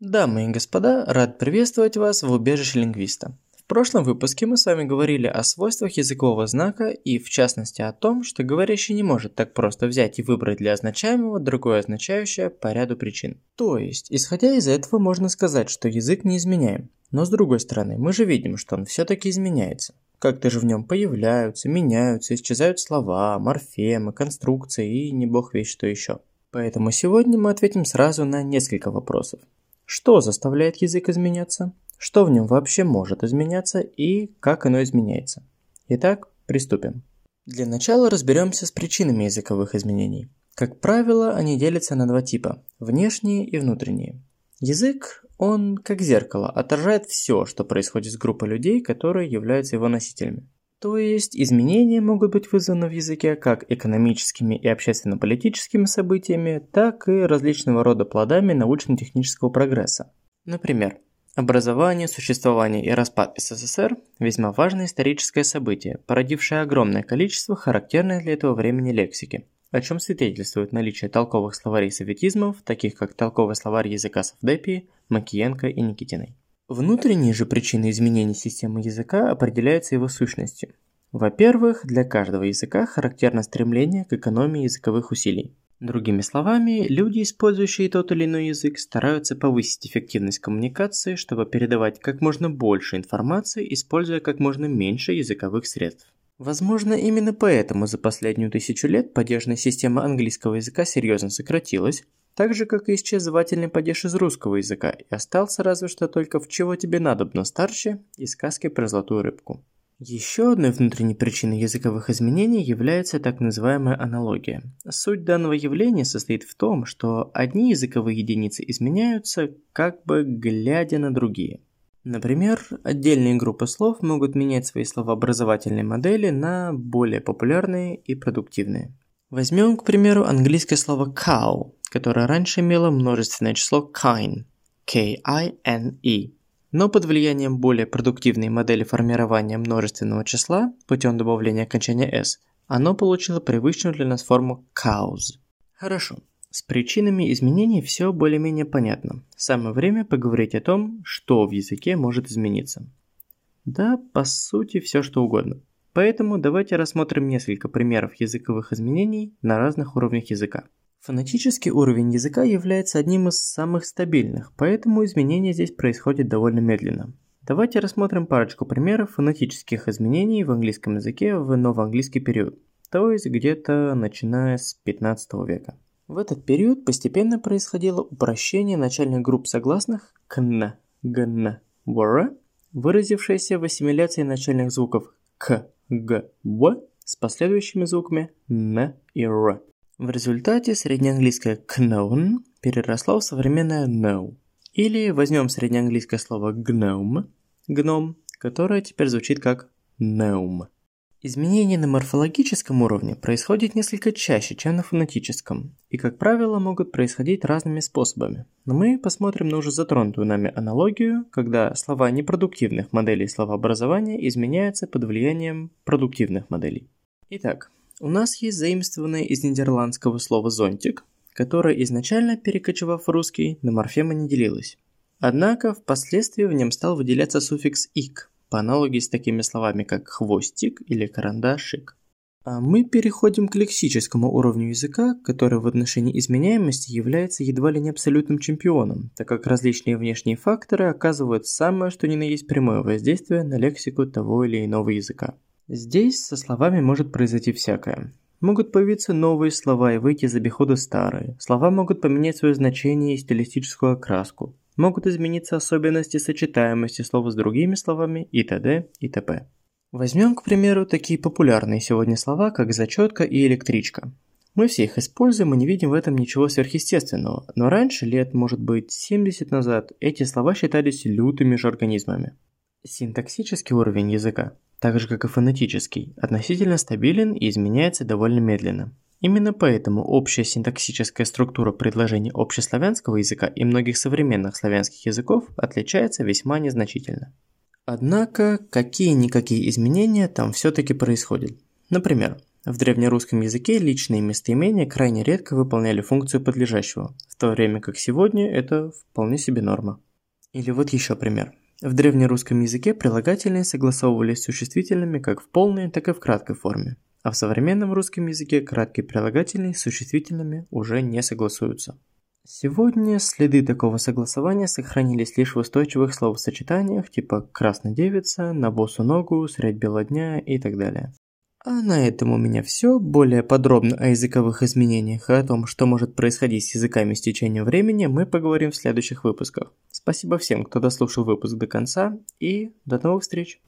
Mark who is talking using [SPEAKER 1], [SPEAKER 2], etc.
[SPEAKER 1] Дамы и господа, рад приветствовать вас в убежище лингвиста. В прошлом выпуске мы с вами говорили о свойствах языкового знака и в частности о том, что говорящий не может так просто взять и выбрать для означаемого другое означающее по ряду причин. То есть, исходя из этого, можно сказать, что язык не изменяем. Но с другой стороны, мы же видим, что он все-таки изменяется. Как-то же в нем появляются, меняются, исчезают слова, морфемы, конструкции и не бог весь что еще. Поэтому сегодня мы ответим сразу на несколько вопросов. Что заставляет язык изменяться? Что в нем вообще может изменяться и как оно изменяется? Итак, приступим. Для начала разберемся с причинами языковых изменений. Как правило, они делятся на два типа – внешние и внутренние. Язык, он как зеркало, отражает все, что происходит с группой людей, которые являются его носителями. То есть изменения могут быть вызваны в языке как экономическими и общественно-политическими событиями, так и различного рода плодами научно-технического прогресса. Например, образование, существование и распад СССР – весьма важное историческое событие, породившее огромное количество характерной для этого времени лексики, о чем свидетельствует наличие толковых словарей советизмов, таких как толковый словарь языка Савдепии, Макиенко и Никитиной. Внутренние же причины изменений системы языка определяются его сущностью. Во-первых, для каждого языка характерно стремление к экономии языковых усилий. Другими словами, люди, использующие тот или иной язык, стараются повысить эффективность коммуникации, чтобы передавать как можно больше информации, используя как можно меньше языковых средств. Возможно, именно поэтому за последнюю тысячу лет поддержная система английского языка серьезно сократилась, так же, как и исчезывательный падеж из русского языка, и остался разве что только «в чего тебе надобно старше» и сказки про золотую рыбку. Еще одной внутренней причиной языковых изменений является так называемая аналогия. Суть данного явления состоит в том, что одни языковые единицы изменяются, как бы глядя на другие. Например, отдельные группы слов могут менять свои словообразовательные модели на более популярные и продуктивные. Возьмем, к примеру, английское слово cow, которое раньше имело множественное число kine, K-I-N-E. Но под влиянием более продуктивной модели формирования множественного числа путем добавления окончания s, оно получило привычную для нас форму cows. Хорошо, с причинами изменений все более-менее понятно. Самое время поговорить о том, что в языке может измениться. Да, по сути, все что угодно. Поэтому давайте рассмотрим несколько примеров языковых изменений на разных уровнях языка. Фонетический уровень языка является одним из самых стабильных, поэтому изменения здесь происходят довольно медленно. Давайте рассмотрим парочку примеров фонетических изменений в английском языке в новоанглийский период, то есть где-то начиная с 15 века. В этот период постепенно происходило упрощение начальных групп согласных кн, гн, вр, выразившееся в ассимиляции начальных звуков к, г, в с последующими звуками н и р. В результате среднеанглийское known переросло в современное know. Или возьмем среднеанглийское слово gnome, гном, которое теперь звучит как gnome. Изменения на морфологическом уровне происходят несколько чаще, чем на фонетическом, и, как правило, могут происходить разными способами. Но мы посмотрим на уже затронутую нами аналогию, когда слова непродуктивных моделей словообразования изменяются под влиянием продуктивных моделей. Итак, у нас есть заимствованное из нидерландского слова «зонтик», которое изначально, перекочевав в русский, на морфемы не делилось. Однако, впоследствии в нем стал выделяться суффикс «ик», по аналогии с такими словами, как «хвостик» или «карандашик». А мы переходим к лексическому уровню языка, который в отношении изменяемости является едва ли не абсолютным чемпионом, так как различные внешние факторы оказывают самое что ни на есть прямое воздействие на лексику того или иного языка. Здесь со словами может произойти всякое. Могут появиться новые слова и выйти из обихода старые. Слова могут поменять свое значение и стилистическую окраску. Могут измениться особенности сочетаемости слова с другими словами и т.д. и т.п. Возьмем, к примеру, такие популярные сегодня слова, как зачетка и электричка. Мы все их используем и не видим в этом ничего сверхъестественного, но раньше, лет, может быть, 70 назад, эти слова считались лютыми же организмами. Синтаксический уровень языка так же как и фонетический, относительно стабилен и изменяется довольно медленно. Именно поэтому общая синтаксическая структура предложений общеславянского языка и многих современных славянских языков отличается весьма незначительно. Однако, какие-никакие изменения там все-таки происходят. Например, В древнерусском языке личные местоимения крайне редко выполняли функцию подлежащего, в то время как сегодня это вполне себе норма. Или вот еще пример. В древнерусском языке прилагательные согласовывались с существительными как в полной, так и в краткой форме, а в современном русском языке краткие прилагательные с существительными уже не согласуются. Сегодня следы такого согласования сохранились лишь в устойчивых словосочетаниях типа «красная девица», «на босу ногу», «средь бела дня» и так далее. А на этом у меня все. Более подробно о языковых изменениях и о том, что может происходить с языками с течением времени, мы поговорим в следующих выпусках. Спасибо всем, кто дослушал выпуск до конца, и до новых встреч!